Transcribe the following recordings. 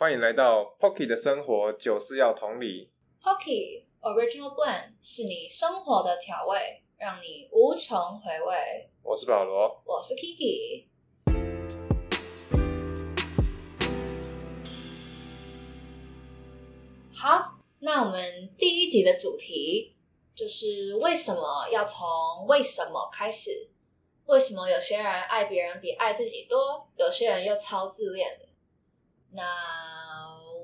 欢迎来到 Pocky 的生活，酒是要同理。Pocky Original Blend 是你生活的调味，让你无穷回味。我是保罗。我是 Kiki。好，那我们第一集的主题就是为什么要从为什么开始？为什么有些人爱别人比爱自己多，有些人又超自恋的？那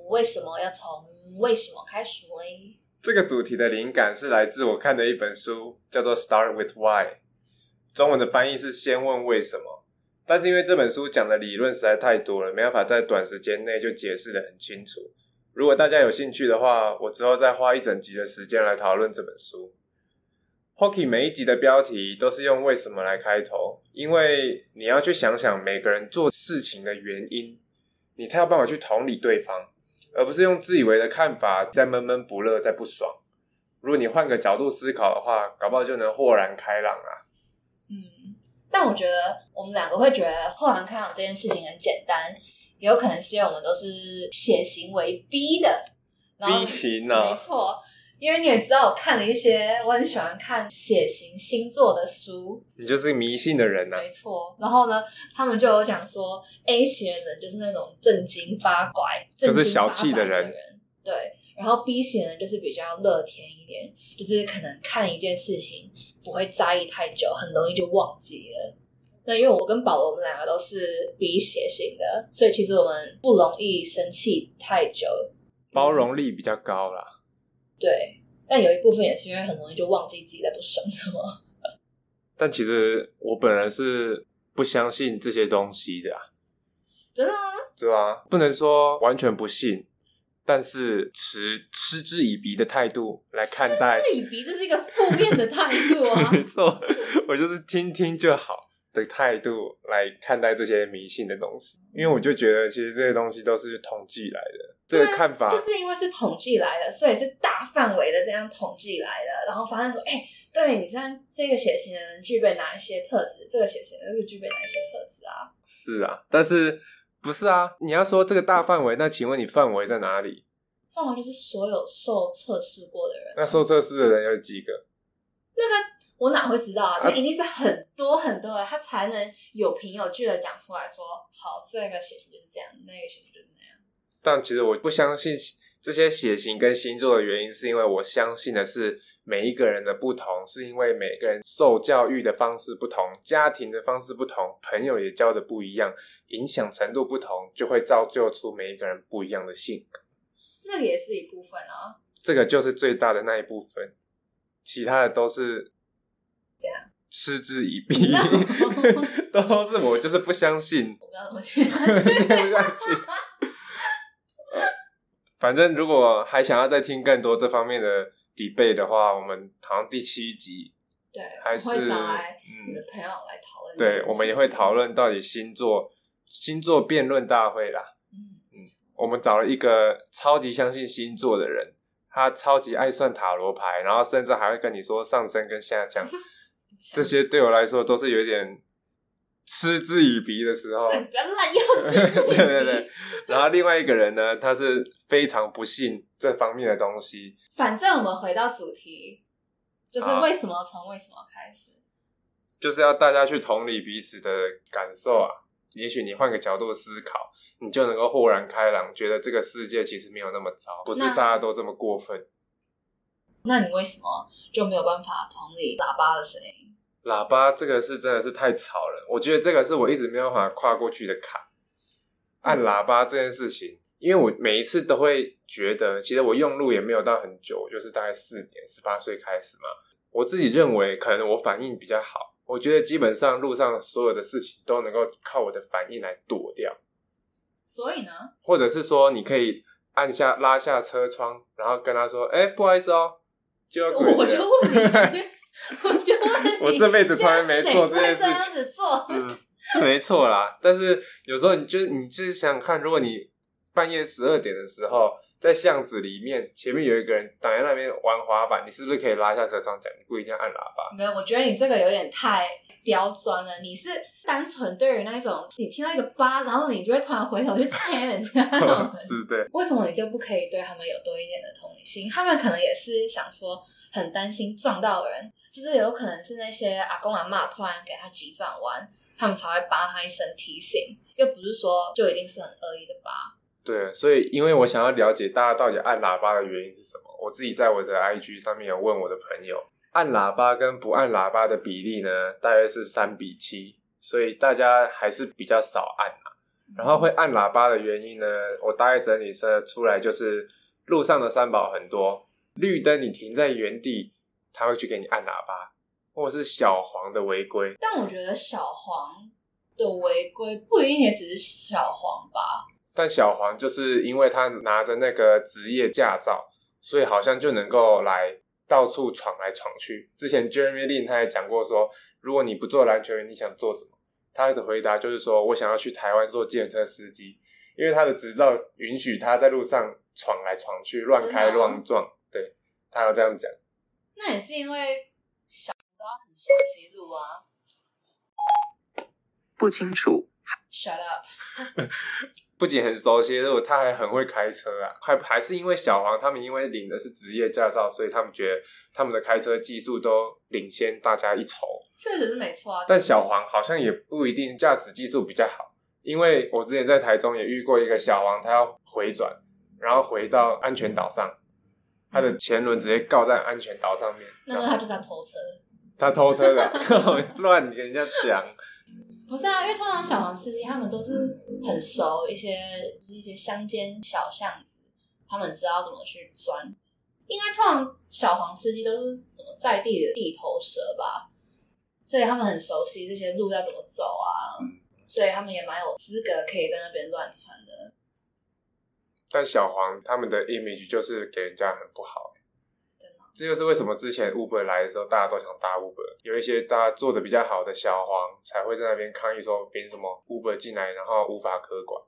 为什么要从为什么开始嘞？这个主题的灵感是来自我看的一本书，叫做《Start with Why》，中文的翻译是“先问为什么”。但是因为这本书讲的理论实在太多了，没办法在短时间内就解释的很清楚。如果大家有兴趣的话，我之后再花一整集的时间来讨论这本书。Pocky 每一集的标题都是用“为什么”来开头，因为你要去想想每个人做事情的原因，你才有办法去同理对方。而不是用自以为的看法在闷闷不乐，在不爽。如果你换个角度思考的话，搞不好就能豁然开朗啊。嗯，但我觉得我们两个会觉得豁然开朗这件事情很简单，也有可能是因为我们都是血型为 B 的然后 B 型啊没错。因为你也知道，我看了一些我很喜欢看血型星座的书，你就是迷信的人呐、啊。没错。然后呢，他们就有讲说，A 型的人就是那种正经八怪、就是小气的的人对。然后 B 型的人就是比较乐天一点，就是可能看一件事情不会在意太久，很容易就忘记了。那因为我跟保罗我们两个都是 B 血型的，所以其实我们不容易生气太久，包容力比较高啦。对。但有一部分也是因为很容易就忘记自己在不爽什么。但其实我本人是不相信这些东西的啊，真的吗？对啊？不能说完全不信，但是持嗤之以鼻的态度来看待。嗤之以鼻，这是一个负面的态度啊。没错，我就是听听就好的态度来看待这些迷信的东西，因为我就觉得其实这些东西都是统计来的。这个看法就是因为是统计来的，所以是大范围的这样统计来的，然后发现说，哎、欸，对你像这个血型的人具备哪一些特质，这个血型的人就具备哪一些特质啊？是啊，但是不是啊？你要说这个大范围，那请问你范围在哪里？范围就是所有受测试过的人、啊。那受测试的人有几个？那个我哪会知道啊？他一定是很多很多的，他才能有凭有据的讲出来说，好，这个血型就是这样，那个血型就是那样。但其实我不相信这些血型跟星座的原因，是因为我相信的是每一个人的不同，是因为每个人受教育的方式不同，家庭的方式不同，朋友也交的不一样，影响程度不同，就会造就出每一个人不一样的性格。那个也是一部分啊，这个就是最大的那一部分，其他的都是这样嗤之以鼻 都是我就是不相信，我接接不下去。反正如果还想要再听更多这方面的 debate 的话，我们好像第七集对，还是嗯你的朋友来讨论。对，我们也会讨。论到底星座星座辩论大会啦。嗯，我们找了一个超级相信星座的人，他超级爱算塔罗牌，然后甚至还会跟你说上升跟下降，这些对我来说都是有一点嗤之以鼻的时候。不要滥用 自己。对对对，然后另外一个人呢，他是非常不信这方面的东西。反正我们回到主题，就是好为什么从为什么开始？就是要大家去同理彼此的感受啊。也许你换个角度思考，你就能够豁然开朗，觉得这个世界其实没有那么糟，不是大家都这么过分。那你为什么就没有办法同理喇叭的声音？喇叭这个是真的是太吵了，我觉得这个是我一直没有办法跨过去的坎。按喇叭这件事情，因为我每一次都会觉得，其实我用路也没有到很久，就是大概四年，十八岁开始嘛。我自己认为，可能我反应比较好。我觉得基本上路上所有的事情都能够靠我的反应来躲掉，所以呢，或者是说，你可以按下拉下车窗，然后跟他说：“哎、不好意思哦。”就要滚我就问你，我就问你，我这辈子从来没做这件事情做，嗯，是没错啦。但是有时候你就是你就是想想看，如果你半夜十二点的时候在巷子里面，前面有一个人挡在那边玩滑板，你是不是可以拉下车窗讲？你不一定要按喇叭。没有，我觉得你这个有点太刁钻了。你是单纯对于那种你听到一个八，然后你就会突然回头去猜人家 是的，为什么你就不可以对他们有多一点的同理心？他们可能也是想说，很担心撞到人，就是有可能是那些阿公阿妈突然给他急转弯，他们才会扒他一声提醒，又不是说就一定是很恶意的扒。对，所以因为我想要了解大家到底按喇叭的原因是什么，我自己在我的 IG 上面有问我的朋友，按喇叭跟不按喇叭的比例呢，大约是三比七，所以大家还是比较少按啊。然后会按喇叭的原因呢，我大概整理出出来就是路上的三宝很多，绿灯你停在原地，他会去给你按喇叭，或者是小黄的违规。但我觉得小黄的违规不一定也只是小黄吧。但小黄就是因为他拿着那个职业驾照，所以好像就能够来到处闯来闯去。之前 Jeremy Lin 他也讲过说，如果你不做篮球员，你想做什么？他的回答就是说我想要去台湾做建车司机，因为他的执照允许他在路上闯来闯去，乱开乱撞。对他要这样讲。那也是因为小都要很熟悉路啊。不清楚。Shut up。不仅很熟悉路，他还很会开车啊！还还是因为小黄他们因为领的是职业驾照，所以他们觉得他们的开车技术都领先大家一筹。确实是没错啊。但小黄好像也不一定驾驶技术比较好，因为我之前在台中也遇过一个小黄，他要回转，然后回到安全岛上，他的前轮直接告在安全岛上面。那那他就是在偷车。他偷车的，乱跟人家讲。不是啊，因为通常小黄司机他们都是很熟一些，就是一些乡间小巷子，他们知道怎么去钻。应该通常小黄司机都是什么在地的地头蛇吧，所以他们很熟悉这些路要怎么走啊，所以他们也蛮有资格可以在那边乱窜的。但小黄他们的 image 就是给人家很不好。这就是为什么之前 Uber 来的时候，大家都想搭 Uber。有一些大家做的比较好的小黄才会在那边抗议说，凭什么 Uber 进来，然后无法可管。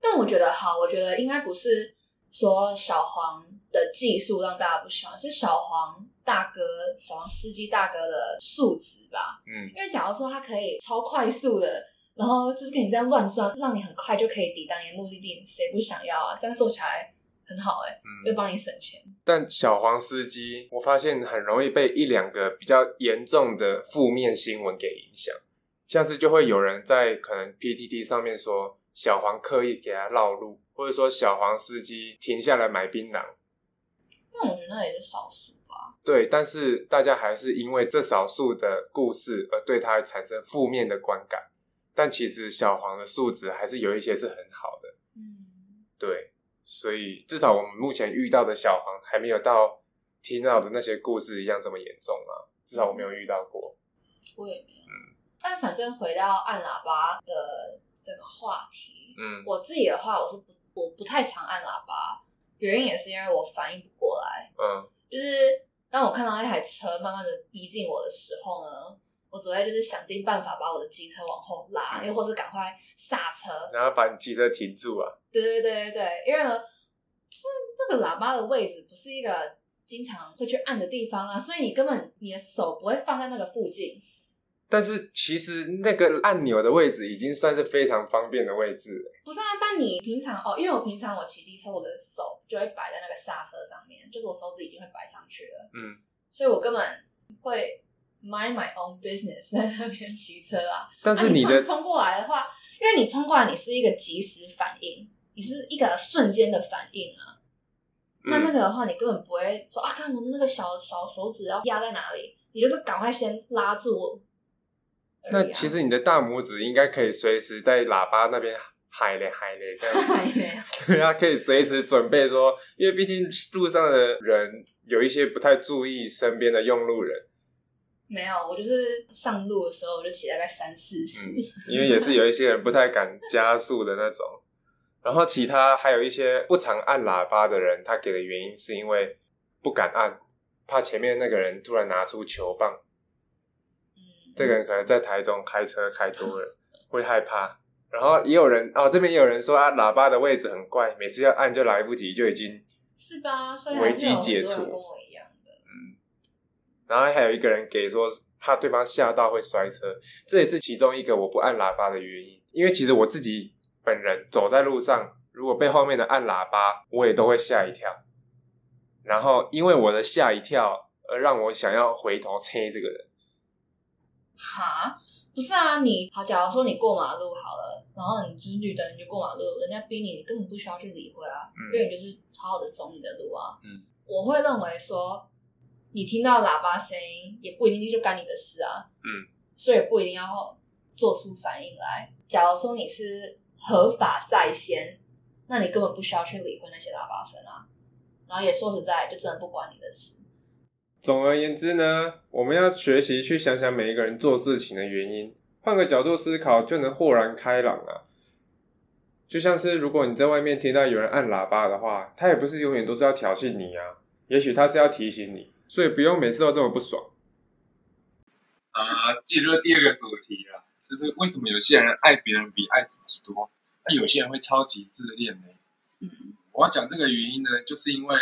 但我觉得好，我觉得应该不是说小黄的技术让大家不喜欢，是小黄大哥、小黄司机大哥的素质吧。嗯，因为假如说他可以超快速的，然后就是跟你这样乱钻，让你很快就可以抵达你的目的地，谁不想要啊？这样做起来。很好哎、欸，嗯，又帮你省钱。但小黄司机，我发现很容易被一两个比较严重的负面新闻给影响，像是就会有人在可能 PTT 上面说小黄刻意给他绕路，或者说小黄司机停下来买槟榔。但我觉得那也是少数吧。对，但是大家还是因为这少数的故事而对他产生负面的观感。但其实小黄的素质还是有一些是很好的。嗯，对。所以至少我们目前遇到的小黄还没有到听到的那些故事一样这么严重啊，至少我没有遇到过。我也没有。嗯，但反正回到按喇叭的这个话题，嗯，我自己的话，我是不我不太常按喇叭，原因也是因为我反应不过来。嗯，就是当我看到一台车慢慢的逼近我的时候呢。我只会就是想尽办法把我的机车往后拉，又或是赶快刹车，然后把你机车停住啊。对对对对对，因为呢，就是那个喇叭的位置不是一个经常会去按的地方啊，所以你根本你的手不会放在那个附近。但是其实那个按钮的位置已经算是非常方便的位置了。不是啊，但你平常哦，因为我平常我骑机车，我的手就会摆在那个刹车上面，就是我手指已经会摆上去了，嗯，所以我根本会。Mind my own business，在那边骑车啊。但是你的、啊、冲过来的话，因为你冲过来，你是一个即时反应，你是一个瞬间的反应啊。嗯、那那个的话，你根本不会说啊，看我的那个小小手指要压在哪里，你就是赶快先拉住、啊。那其实你的大拇指应该可以随时在喇叭那边嗨嘞嗨嘞这样。对啊，可以随时准备说，因为毕竟路上的人有一些不太注意身边的用路人。没有，我就是上路的时候我就骑大概三四十、嗯，因为也是有一些人不太敢加速的那种。然后其他还有一些不常按喇叭的人，他给的原因是因为不敢按，怕前面那个人突然拿出球棒。嗯，这个人可能在台中开车开多了，会害怕。然后也有人哦，这边也有人说啊，喇叭的位置很怪，每次要按就来不及，就已经是吧？所以危机解除。然后还有一个人给说怕对方吓到会摔车，这也是其中一个我不按喇叭的原因。因为其实我自己本人走在路上，如果被后面的按喇叭，我也都会吓一跳。然后因为我的吓一跳，而让我想要回头催这个人。哈，不是啊，你好，假如说你过马路好了，然后你就是绿灯，你就过马路，人家逼你，你根本不需要去理会啊，嗯因为你就是好好的走你的路啊。嗯，我会认为说，你听到喇叭声音，也不一定就干你的事啊。嗯，所以不一定要做出反应来。假如说你是合法在先，那你根本不需要去理会那些喇叭声啊。然后也说实在，就真的不关你的事。总而言之呢，我们要学习去想想每一个人做事情的原因，换个角度思考，就能豁然开朗啊。就像是如果你在外面听到有人按喇叭的话，他也不是永远都是要挑衅你啊，也许他是要提醒你，所以不用每次都这么不爽。啊，进入第二个主题了，就是为什么有些人爱别人比爱自己多，那有些人会超级自恋呢？嗯，我要讲这个原因呢，就是因为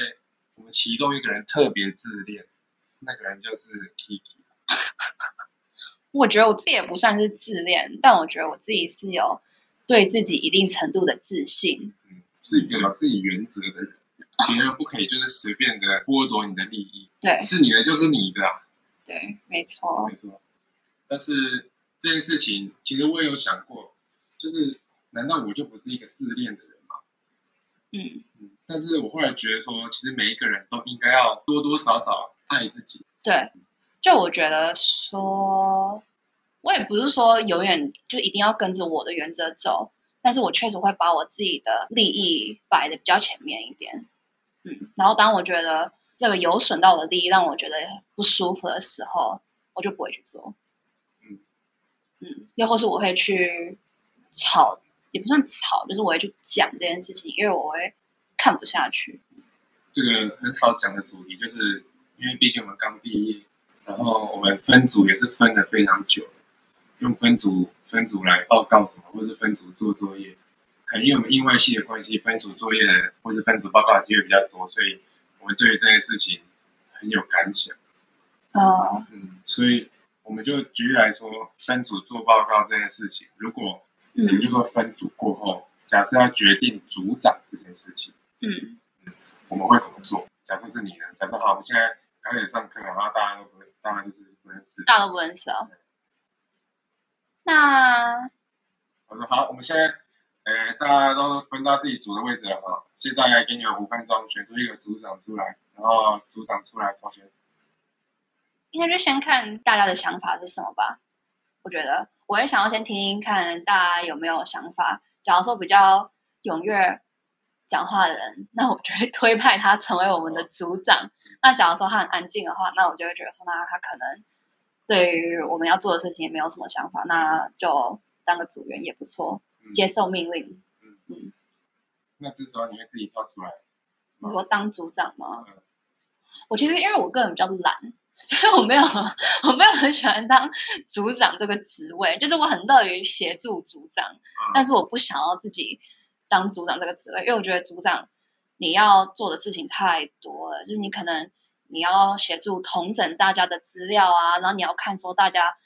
我们其中一个人特别自恋，那个人就是 Kiki。我觉得我自己也不算是自恋，但我觉得我自己是有对自己一定程度的自信。嗯，是一个有自己原则的人，别人不可以就是随便的剥夺你的利益，对是你的就是你的、啊，对，没错没。错。但是这件事情，其实我也有想过，就是难道我就不是一个自恋的人吗？嗯，嗯，但是我后来觉得说，其实每一个人都应该要多多少少爱自己。对，就我觉得说，我也不是说永远就一定要跟着我的原则走，但是我确实会把我自己的利益摆的比较前面一点。嗯，然后当我觉得这个有损到我的利益，让我觉得不舒服的时候，我就不会去做。嗯嗯，又或是我会去吵，也不算吵，就是我会去讲这件事情，因为我会看不下去。这个很好讲的主题，就是因为毕竟我们刚毕业，然后我们分组也是分的非常久，用分组分组来报告什么，或是分组做作业。可能因为我们意外系的关系，分组作业或是分组报告的机会比较多，所以我们对于这件事情很有感想。呃，嗯，所以我们就举例来说，分组做报告这件事情，如果你们嗯就说分组过后，假设要决定组长这件事情。嗯我们会怎么做？假设是你呢？假设好，我们现在刚开始上课，然后大家都不会，当然就是不认识。大家都不认识哦。那我说好，我们现在，呃，大家都分到自己组的位置了哈。现在来给你们五分钟，选出一个组长出来，然后组长出来投选。应该就先看大家的想法是什么吧。我觉得我也想要先听听看大家有没有想法。假如说比较踊跃讲话的人，那我就会推派他成为我们的组长。那假如说他很安静的话，那我就会觉得说，那他可能对于我们要做的事情也没有什么想法，那就当个组员也不错，接受命令。嗯嗯那这时候你会自己跳出来。你说当组长吗嗯？我其实因为我个人比较懒，所以我没有 我没有很喜欢当组长这个职位，就是我很乐于协助组长，但是我不想要自己当组长这个职位，因为我觉得组长你要做的事情太多了，就是你可能你要协助统整大家的资料啊，然后你要看说大家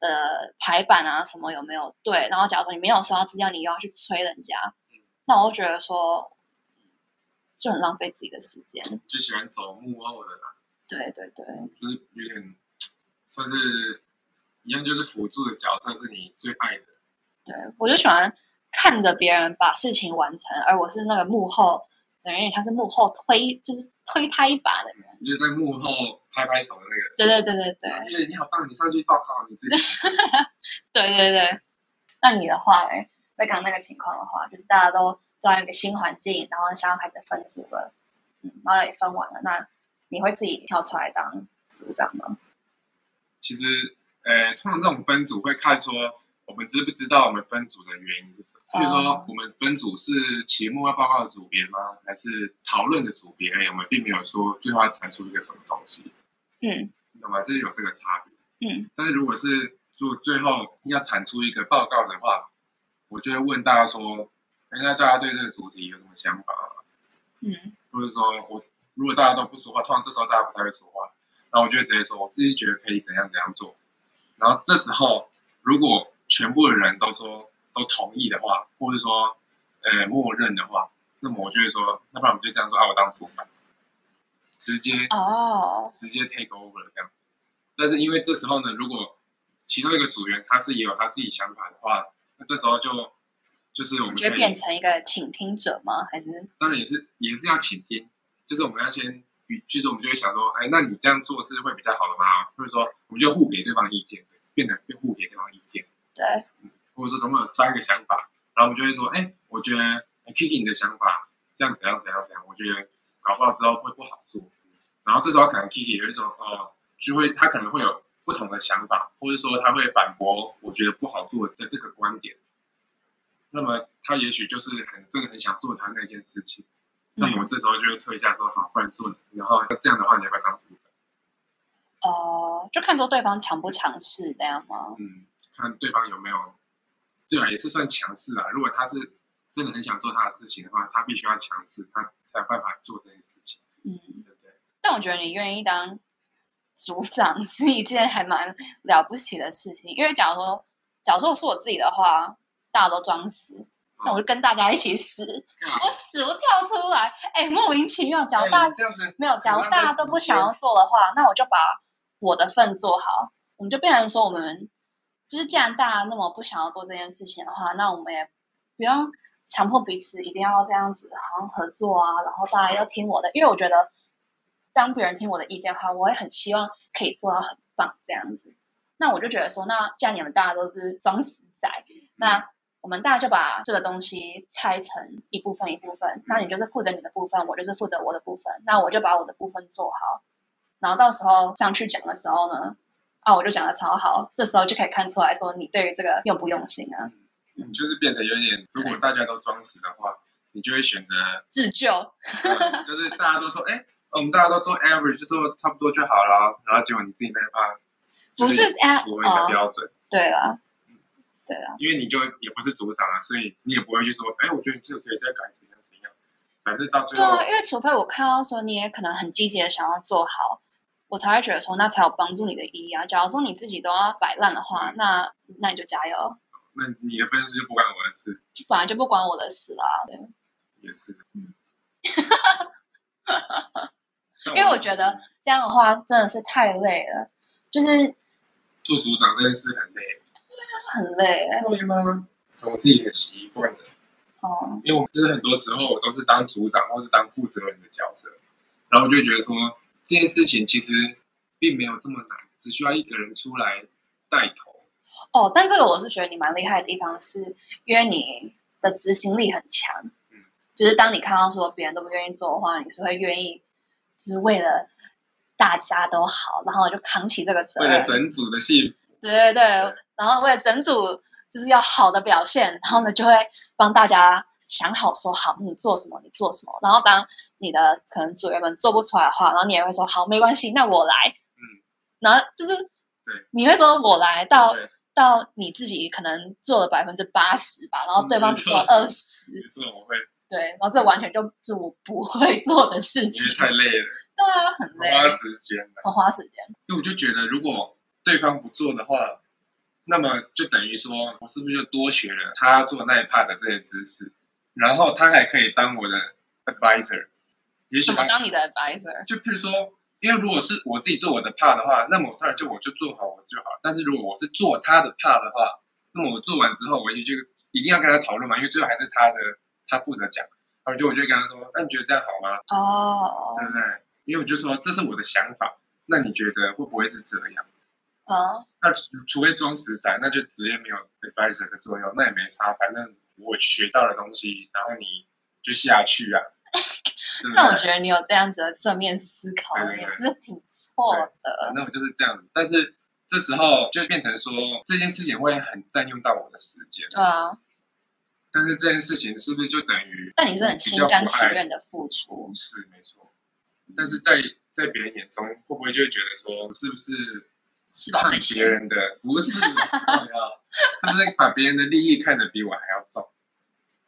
的排版啊什么有没有对，然后假如说你没有收到资料，你又要去催人家，那我就觉得说就很浪费自己的时间。就喜欢走幕后的啦，对对对，就是有点算是一样，就是辅助的角色是你最爱的。对我就喜欢看着别人把事情完成，而我是那个幕后，等于他是幕后推，就是推他一把的人。你就是在幕后拍拍手的那个人。对对对对对耶，你好棒！你上去报告，你自己。对对对。那你的话嘞？在刚刚那个情况的话，就是大家都在一个新环境，然后想要开始分组了，嗯，然后也分完了，那你会自己跳出来当组长吗？其实，呃，通常这种分组会看说我们知不知道我们分组的原因是什么。哦譬如说，我们分组是期末要报告的组别吗？还是讨论的组别？我们并没有说最后要产出一个什么东西，嗯你懂吗？这是有这个差别。嗯但是如果是做最后要产出一个报告的话，我就会问大家说，哎那大家对这个主题有什么想法吗？嗯或者说我如果大家都不说话，通常这时候大家不太会说话，那我就会直接说，我自己觉得可以怎样怎样做，然后这时候如果全部的人都说都同意的话，或者说呃默认的话，那么我就会说，那不然我们就这样做，啊，我当主管，直接哦，直接 take over 这样子。但是因为这时候呢，如果其中一个组员他是也有他自己想法的话，那这时候就就是我们你就变成一个倾听者吗？还是当然也是也是要倾听，就是我们要先，就是我们就会想说，哎，那你这样做是会比较好的吗？或者说我们就互给对方意见，变得变互给对方意见，对？或者说总共有三个想法，然后我们就会说，哎，我觉得哎 Kiki 你的想法这样怎样怎样怎样，我觉得搞不好之后会不好做，然后这时候可能 Kiki 有一种哦，就会他可能会有不同的想法，或者说他会反驳我觉得不好做的这个观点，那么他也许就是很真的很想做他那件事情。那么我这时候就会退下说好，不然做你。然后这样的话，你要不要当组长？哦，就看说对方强不强势这样吗？嗯，看对方有没有，对啊，也是算强势啊。如果他是真的很想做他的事情的话，他必须要强势，他才有办法做这件事情，嗯，对不对？但我觉得你愿意当组长 是一件还蛮了不起的事情，因为假如说，假如说是我自己的话，大家都装死，那我就跟大家一起死，我死我跳出来，哎，莫名其妙。假如大家没有，假如大家都不想要做的话，那我就把我的份做好，我们就变成说，我们就是既然大家那么不想要做这件事情的话，那我们也不用强迫彼此一定要这样子，好像合作啊，然后大家要听我的，因为我觉得当别人听我的意见的话，我也很希望可以做到很棒这样子。那我就觉得说，那既然你们大家都是装死仔，那我们大家就把这个东西拆成一部分一部分，那你就是负责你的部分，我就是负责我的部分，那我就把我的部分做好，然后到时候上去讲的时候呢，啊，我就讲的超好，这时候就可以看出来说你对于这个用不用心啊，你就是变得有点，如果大家都装死的话，你就会选择，自救，呃就是大家都说，哎，我们大家都做 average，就做差不多就好了，然后结果你自己那一趴不是所谓的标准。对了，对了，因为你就也不是组长啊，所以你也不会去说，哎，我觉得你这个可以再改怎样怎样。反正到最后，对啊，因为除非我看到说你也可能很积极的想要做好，我才会觉得说那才有帮助你的意义啊。假如说你自己都要摆烂的话，那那你就加油，那你的分数就不关我的事，就本来就不关我的事啦。对，也是。嗯 但因为我觉得这样的话真的是太累了，就是做组长这件事很累。很累。会吗？我自己很习惯了，哦，因为我就是很多时候我都是当组长或是当负责人的角色，然后就觉得说这件事情其实并没有这么难，只需要一个人出来带头。哦，但这个我是觉得你蛮厉害的地方是，因为你的执行力很强。嗯，就是当你看到说别人都不愿意做的话，你是会愿意，就是为了大家都好，然后就扛起这个责任。为了整组的幸福，对对对，然后为了整组就是要好的表现，然后呢就会帮大家想好说好你做什么，你做什么，然后当你的可能组员们做不出来的话，然后你也会说好没关系，那我来，嗯，然后就是对你会说我来到对，到你自己可能做了百分之八十吧，然后对方只做二十，没错，我会，对，然后这完全就是我不会做的事情，太累了，对啊，很累，花时间。很花时间，因为我就觉得，如果对方不做的话，那么就等于说我是不是就多学了他做那一 part 的这些知识，然后他还可以当我的 advisor，也许当你的 advisor？就譬如说，因为如果是我自己做我的 part 的话，那么我当然就我就做好我就好。但是如果我是做他的 part 的话，那么我做完之后，我就就一定要跟他讨论嘛，因为最后还是他的他负责讲，然后就我就会跟他说，那你觉得这样好吗？哦，对不对？因为我就说这是我的想法，那你觉得会不会是这样？啊，那除除非装死仔，那就直接没有 advisor 的作用，那也没差，反正我学到的东西，然后你就下去啊。那我觉得你有这样子的正面思考也是挺错的。那我就是这样子。但是这时候就变成说这件事情会很占用到我的时间，对啊，但是这件事情是不是就等于但你是很心甘情愿的付出，是没错？但是在在别人眼中，会不会就会觉得说，是不是看别人的不是，是不是把别人的利益看得比我还要重，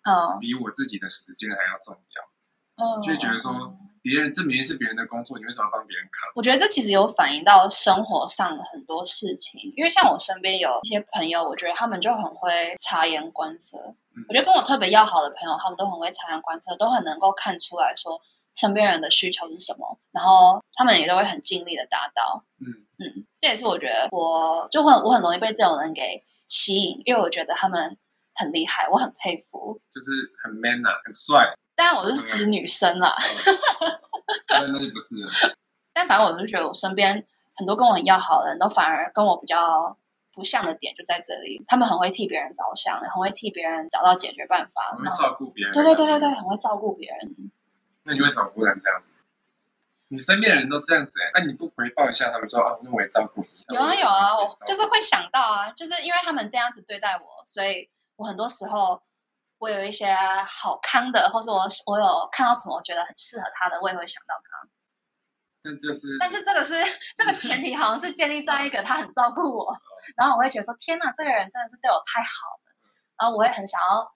嗯比我自己的时间还要重要？嗯，就会觉得说别人这明明是别人的工作，你为什么要帮别人扛？我觉得这其实有反映到生活上的很多事情，因为像我身边有一些朋友，我觉得他们就很会察言观色。嗯我觉得跟我特别要好的朋友，他们都很会察言观色，都很能够看出来说身边人的需求是什么，然后他们也都会很尽力的达到。嗯，嗯，这也是我觉得我就很我很容易被这种人给吸引，因为我觉得他们很厉害，我很佩服。就是很 man 啊、很帅，当然我是指女生啦，但那就不是了。但反正我就觉得我身边很多跟我很要好的人都反而跟我比较不像的点就在这里，他们很会替别人着想，很会替别人找到解决办法，我会照顾别人。对对对对对，很会照顾别人。那你为什么不能这样子？你身边的人都这样子哎、那、你不回报一下他们说啊，那我也照顾你。有啊有啊，我我就是会想到啊，就是因为他们这样子对待我，所以我很多时候我有一些好康的，或是我我有看到什么我觉得很适合他的，我也会想到他。但这是但是这个是 这个前提，好像是建立在一个他很照顾我，然后我会觉得说天哪，这个人真的是对我太好了，然后我会很想要，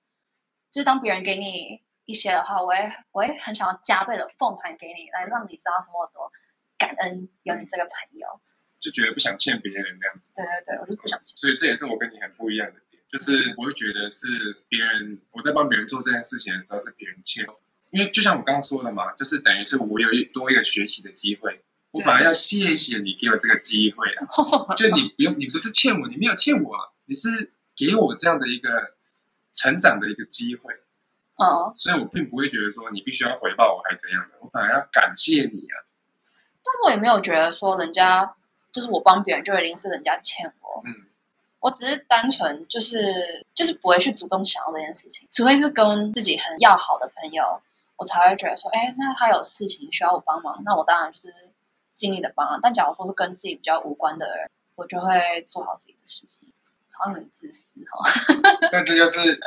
就是当别人给你一些的话，我会我会很想要加倍的奉还给你，来让你知道什么我多感恩有你这个朋友。就觉得不想欠别人这样子，对对对，我就不想欠。所以这也是我跟你很不一样的点，就是我会觉得是别人我在帮别人做这件事情的时候是别人欠我，因为就像我刚刚说的嘛，就是等于是我有一多一个学习的机会，我反而要谢谢你给我这个机会啊，就你不用，你不是欠我，你没有欠我啊，你是给我这样的一个成长的一个机会，哦，所以我并不会觉得说你必须要回报我还是怎样的，我反而要感谢你啊。但我也没有觉得说人家就是我帮别人就一定是人家欠我，嗯，我只是单纯就是就是不会去主动想要这件事情，除非是跟自己很要好的朋友，我才会觉得说，哎，那他有事情需要我帮忙，那我当然就是尽力的帮啊。但假如说是跟自己比较无关的人，我就会做好自己的事情，好像很自私哈、但这就是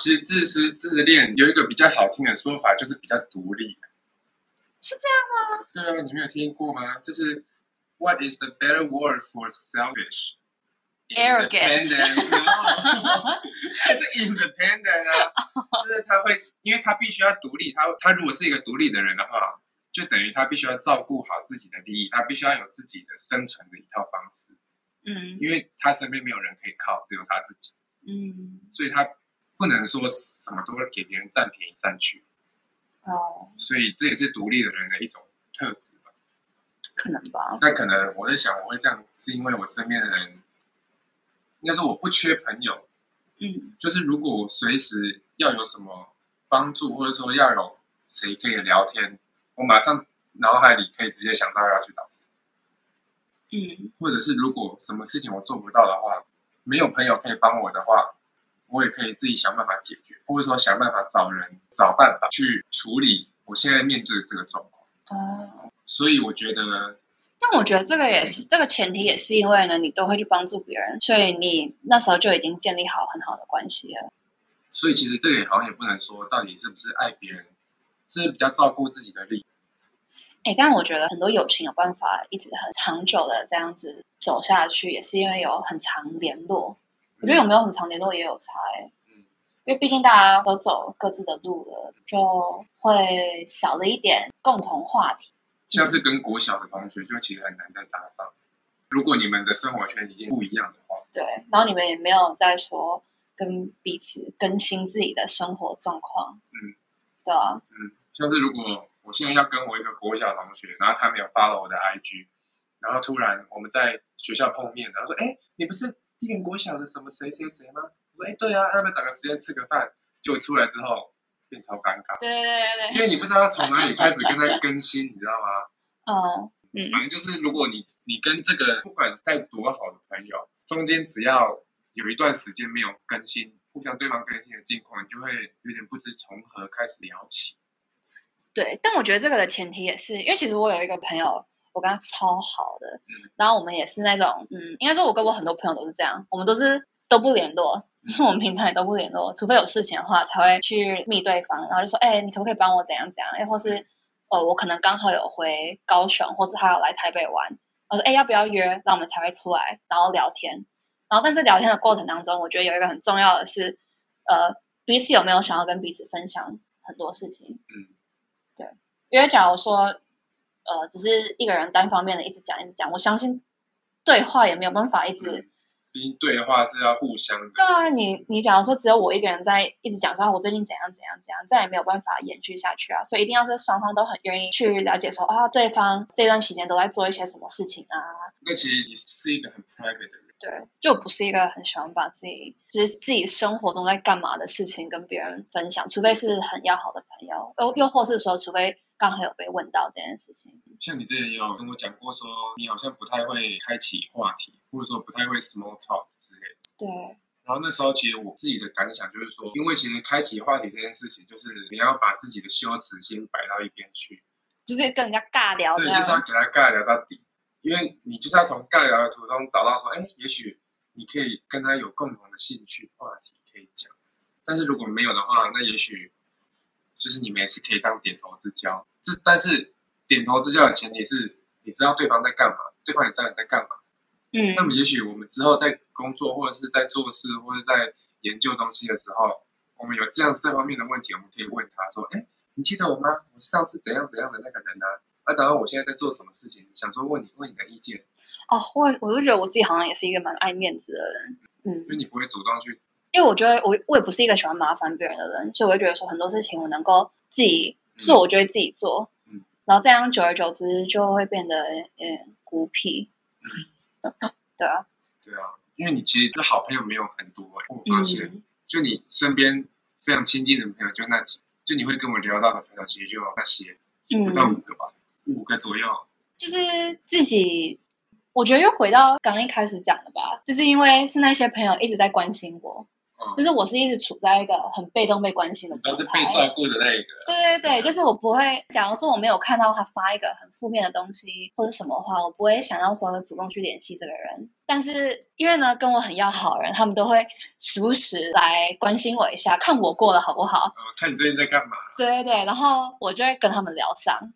其实自私自恋有一个比较好听的说法，就是比较独立。是这样吗对啊，你没有听过吗？就是 What is the better word for selfish? Arrogant. No. 它 是 independent 啊，就是他会，因为他必须要独立，他他如果是一个独立的人的话，就等于他必须要照顾好自己的利益，他必须要有自己的生存的一套方式，嗯因为他身边没有人可以靠，只有他自己，嗯，所以他不能说什么都会给别人占便宜占去，哦，所以这也是独立的人的一种特质吧。可能吧，那可能我在想，我会这样，是因为我身边的人，应该说我不缺朋友，嗯就是如果我随时要有什么帮助，或者说要有谁可以聊天，我马上脑海里可以直接想到要去找谁，嗯或者是如果什么事情我做不到的话，没有朋友可以帮我的话，我也可以自己想办法解决，或者说想办法找人找办法去处理我现在面对的这个状况。哦。所以我觉得，但我觉得这个也是，这个前提也是因为呢，你都会去帮助别人，所以你那时候就已经建立好很好的关系了。所以其实这个也好像也不能说到底是不是爱别人，是比较照顾自己的利益。哎，但我觉得很多友情有办法一直很长久的这样子走下去，也是因为有很长联络。我觉得有没有很长联络也有差哎，嗯因为毕竟大家都走各自的路了，就会少了一点共同话题。像是跟国小的同学，就其实很难再搭上。如果你们的生活圈已经不一样的话，对，然后你们也没有在说跟彼此更新自己的生活状况。嗯，对啊，嗯，像是如果我现在要跟我一个国小同学，然后他没有 follow 我的 IG，然后突然我们在学校碰面，然后说，哎，你不是地缘国小的什么谁谁谁吗？我说，哎，对啊，要不要找个时间吃个饭？结果出来之后变超尴尬，对对对对因为你不知道从哪里开始跟他 更新，你知道吗？哦嗯反正就是，如果你你跟这个不管再多好的朋友，中间只要有一段时间没有更新，互相对方更新的近况，你就会有点不知从何开始聊起。对，但我觉得这个的前提也是，因为其实我有一个朋友，我跟他超好的，嗯然后我们也是那种，嗯，应该说我跟我很多朋友都是这样，我们都是都不联络，就是我们平常也都不联络，除非有事情的话才会去密对方，然后就说，哎，你可不可以帮我怎样怎样？哎，或是呃，我可能刚好有回高雄，或是他有来台北玩，我说，哎，要不要约？那我们才会出来，然后聊天。然后，但是聊天的过程当中，我觉得有一个很重要的是，呃，彼此有没有想要跟彼此分享很多事情。嗯，对，因为假如说，呃，只是一个人单方面的一直讲一直讲，我相信对话也没有办法一直。毕竟对话是要互相的。对啊，你你假如说只有我一个人在一直讲说，我最近怎样怎样怎样，再也没有办法延续下去啊。所以一定要是双方都很愿意去了解说啊，对方这段期间都在做一些什么事情啊。那其实你是一个很 private 的人。对，就不是一个很喜欢把自己就是自己生活中在干嘛的事情跟别人分享，除非是很要好的朋友，又又或是说，除非刚好有被问到这件事情。像你之前也有跟我讲过，说你好像不太会开启话题，或者说不太会 small talk 之类的。对。然后那时候其实我自己的感想就是说，因为其实开启话题这件事情，就是你要把自己的羞耻先摆到一边去，就是跟人家尬聊。对，就是要给他尬聊到底。因为你就是要从尬聊的途中找到说，哎，也许你可以跟他有共同的兴趣话题可以讲，但是如果没有的话，那也许就是你们也是可以当点头之交。这但是点头之交的前提是你知道对方在干嘛，对方也知道你在干嘛。嗯。那么也许我们之后在工作或者是在做事或者在研究东西的时候，我们有这样这方面的问题，我们可以问他说，哎，你记得我吗？我上次怎样怎样的那个人呢？那然后我现在在做什么事情？想说问你问你的意见。哦，我我就觉得我自己好像也是一个蛮爱面子的人，嗯，因为你不会主动去，因为我觉得我我也不是一个喜欢麻烦别人的人，所以我会觉得说很多事情我能够自己做，我就会自己做，嗯，然后这样久而久之就会变得嗯孤僻，对啊，对啊，因为你其实好朋友没有很多，我发现，就你身边非常亲近的朋友就那几，就你会跟我聊到的朋友其实就那些，不到五个吧。五个左右，就是自己，我觉得又回到刚一开始讲的吧，就是因为是那些朋友一直在关心我，就是我是一直处在一个很被动被关心的状态，是被照顾的那一个。对对对，就是我不会，假如说我没有看到他发一个很负面的东西或者什么话，我不会想到说主动去联系这个人。但是因为呢，跟我很要好的人，他们都会时不时来关心我一下，看我过得好不好，看你最近在干嘛。对对对，然后我就会跟他们聊上。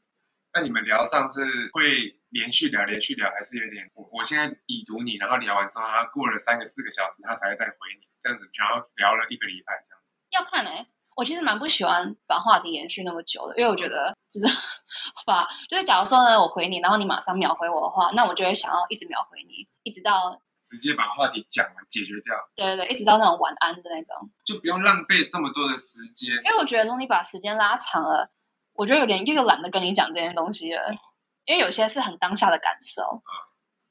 那你们聊上是会连续聊，连续聊，还是有点我我现在已读你，然后聊完之后，他过了三个四个小时，他才会再回你，这样子，然后聊了一个礼拜这样。要看哎，我其实蛮不喜欢把话题延续那么久的，因为我觉得 就是 把就是假如说呢，我回你，然后你马上秒回我的话，那我就会想要一直秒回你，一直到直接把话题讲完解决掉。对对对，一直到那种晚安的那种，就不用浪费这么多的时间。因为我觉得如果你把时间拉长了。我觉得有点又懒得跟你讲这些东西了，因为有些是很当下的感受，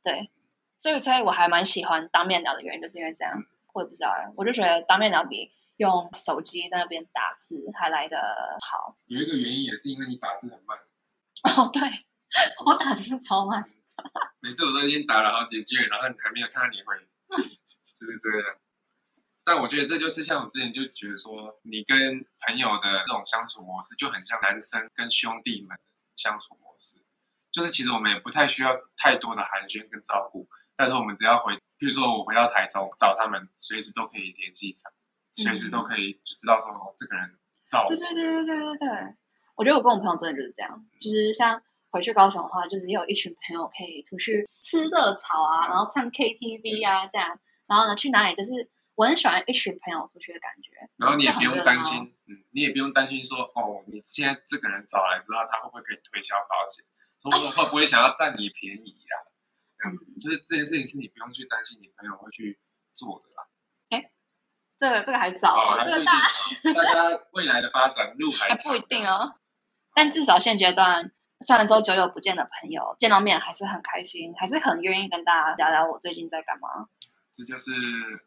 对，所以所以我还蛮喜欢当面聊的原因，就是因为这样，我也不知道哎，我就觉得当面聊比用手机在那边打字还来得好。有一个原因也是因为你打字很慢。哦，对，我打字超慢，每次我都已经打了好几句，然后你还没有看到你回，就是这样。但我觉得这就是像我之前就觉得说，你跟朋友的这种相处模式就很像男生跟兄弟们的相处模式，就是其实我们也不太需要太多的寒暄跟照顾，但是我们只要回，比如说我回到台中找他们，随时都可以联系上，随时都可以就知道说这个人照顾。对对对对对对对，我觉得我跟我朋友真的就是这样，就是像回去高雄的话，就是有一群朋友可以出去吃热炒啊，然后唱 KTV 啊这样，然后呢去哪里就是。我很喜欢一群朋友出去的感觉，然后你也不用担心，嗯，你也不用担心说，哦，你现在这个人找来之后，他会不会给你推销保险，说会不会想要占你便宜呀？嗯，就是这件事情是你不用去担心你朋友会去做的啦。哎，这个这个还早，这个大大家未来的发展路还 不一定哦。但至少现阶段，虽然说久久不见的朋友见到面还是很开心，还是很愿意跟大家聊聊我最近在干嘛。这就是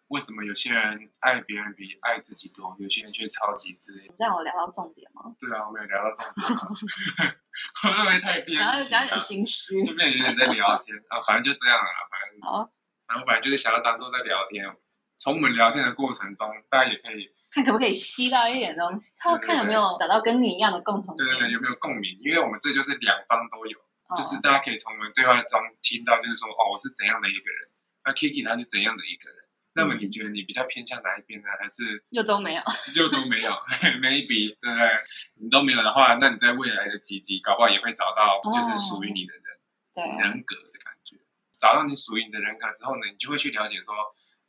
为什么有些人爱别人比爱自己多，有些人却超级自恋。这样我聊到重点吗？对啊，我没有聊到重点。我认为太偏，讲讲点心虚，就变有点在聊天啊，反正就这样了，反正。好。然后本来就是想要当做在聊天，从我们聊天的过程中，大家也可以看可不可以吸到一点东西，看看有没有找到跟你一样的共同点。对对对，有没有共鸣？因为我们这就是两方都有，就是大家可以从我们对话中听到，就是说哦，我是怎样的一个人。那 Kiki 他是怎样的一个人？那么你觉得你比较偏向哪一边呢？还是又都没有？又都没有，maybe 对不对？你都没有的话，那你在未来的几集搞不好也会找到就是属于你的人，对人格的感觉。找到你属于你的人格之后呢，你就会去了解说，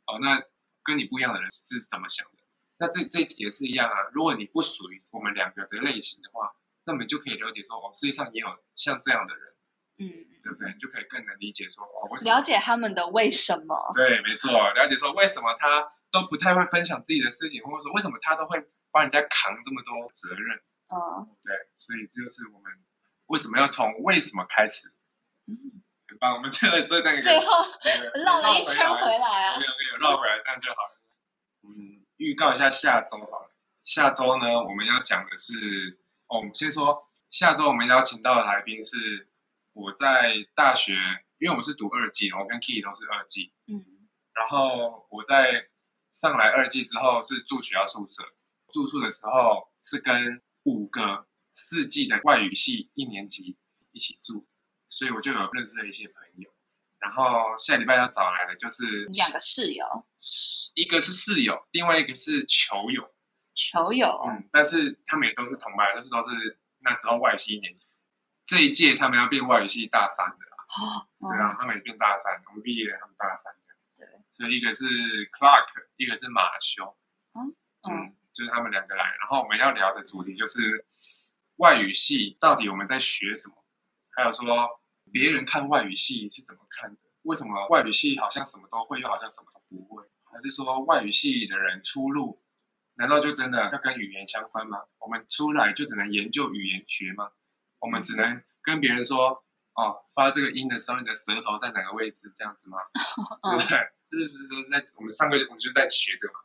哦，那跟你不一样的人是怎么想的？那这这也是一样啊。如果你不属于我们两个的类型的话，那么你就可以了解说，哦，世界上也有像这样的人，嗯，对不对？你就可以更能理解说，哦，为什么了解他们的为什么。对，没错，了解说为什么他都不太会分享自己的事情，或者说为什么他都会帮人家扛这么多责任。嗯对，所以这就是我们为什么要从为什么开始，嗯，很棒。我们这个这那个最后 绕了一圈回来，来啊没。有没有绕回来，这样就好了。嗯，预告一下下周好了。下周呢，我们要讲的是，哦，我们先说下周我们邀请到的来宾是我在大学，因为我是读二季，我跟 Key 都是二季，嗯然后我在上来二季之后是住学校宿舍，住宿的时候是跟五个四季的外语系一年级一起住，所以我就有认识了一些朋友。然后下礼拜要找来的就是两个室友，一个是室友，另外一个是球友，球友，嗯，但是他们也都是同班，就是都是那时候外语系一年级。这一届他们要变外语系大三的啦，哦，对啊，他们也变大三，我们毕业了，他们大三这样。对，所以一个是 Clark，一个是马修，嗯嗯，就是他们两个来。然后我们要聊的主题就是外语系到底我们在学什么，还有说别人看外语系是怎么看的？为什么外语系好像什么都会，又好像什么都不会？还是说外语系的人出路，难道就真的要跟语言相关吗？我们出来就只能研究语言学吗？我们只能跟别人说，哦，发这个音的时候，你的舌头在哪个位置，这样子吗？对嗯不对？这是不是都在我们上个月我们就在学的嘛？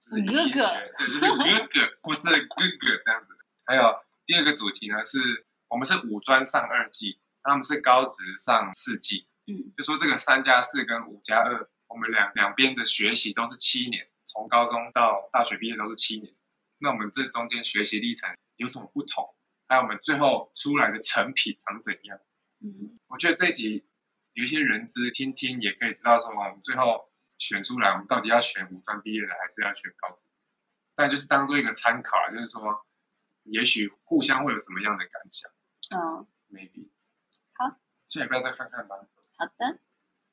就是语言哥哥学对，就是哥哥 或是哥哥这样子。还有第二个主题呢，是我们是五专上二季，他们是高职上四季，嗯就说这个三加四跟五加二，我们两两边的学习都是七年，从高中到大学毕业都是七年。那我们这中间学习历程有什么不同？还有我们最后出来的成品长怎样？嗯我觉得这一集有一些人资听听，也可以知道说，我们最后选出来，我们到底要选五专毕业的，还是要选高职？但就是当做一个参考啦，就是说，也许互相会有什么样的感想嗯，，maybe。好，下礼拜再看看吧。好的，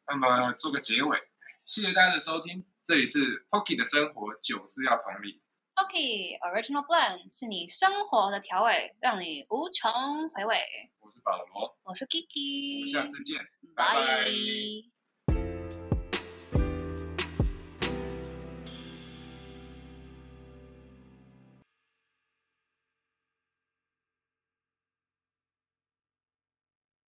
那么做个结尾，谢谢大家的收听，这里是 Pocky 的生活，酒是要同理，OK，Original Blend 是你生活的调味，让你无穷回味。我是保罗，我是 Kiki，我们下次见。拜